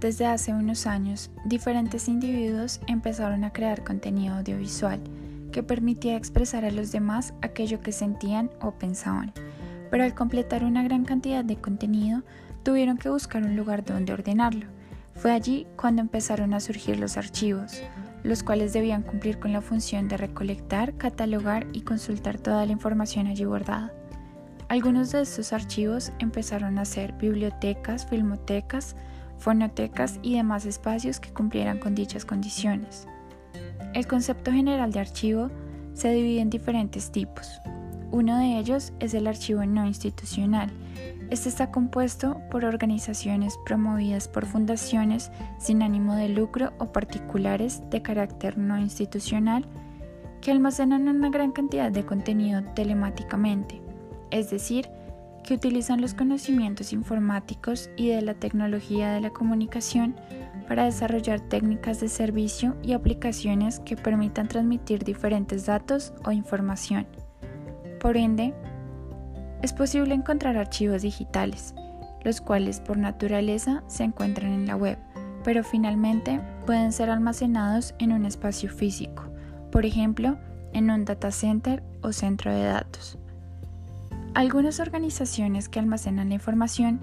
desde hace unos años, diferentes individuos empezaron a crear contenido audiovisual que permitía expresar a los demás aquello que sentían o pensaban, pero al completar una gran cantidad de contenido tuvieron que buscar un lugar donde ordenarlo. Fue allí cuando empezaron a surgir los archivos, los cuales debían cumplir con la función de recolectar, catalogar y consultar toda la información allí guardada. Algunos de estos archivos empezaron a ser bibliotecas, filmotecas, fonotecas y demás espacios que cumplieran con dichas condiciones. El concepto general de archivo se divide en diferentes tipos. Uno de ellos es el archivo no institucional. Este está compuesto por organizaciones promovidas por fundaciones sin ánimo de lucro o particulares de carácter no institucional que almacenan una gran cantidad de contenido telemáticamente, es decir, que utilizan los conocimientos informáticos y de la tecnología de la comunicación para desarrollar técnicas de servicio y aplicaciones que permitan transmitir diferentes datos o información. Por ende, es posible encontrar archivos digitales, los cuales por naturaleza se encuentran en la web, pero finalmente pueden ser almacenados en un espacio físico, por ejemplo, en un data center o centro de datos. Algunas organizaciones que almacenan la información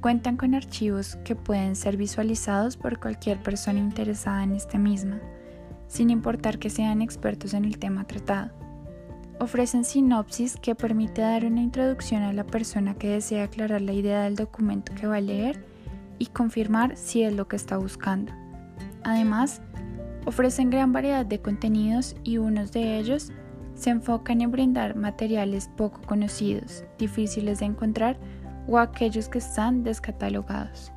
cuentan con archivos que pueden ser visualizados por cualquier persona interesada en este misma, sin importar que sean expertos en el tema tratado. Ofrecen sinopsis que permite dar una introducción a la persona que desea aclarar la idea del documento que va a leer y confirmar si es lo que está buscando. Además, ofrecen gran variedad de contenidos y unos de ellos se enfocan en brindar materiales poco conocidos, difíciles de encontrar o aquellos que están descatalogados.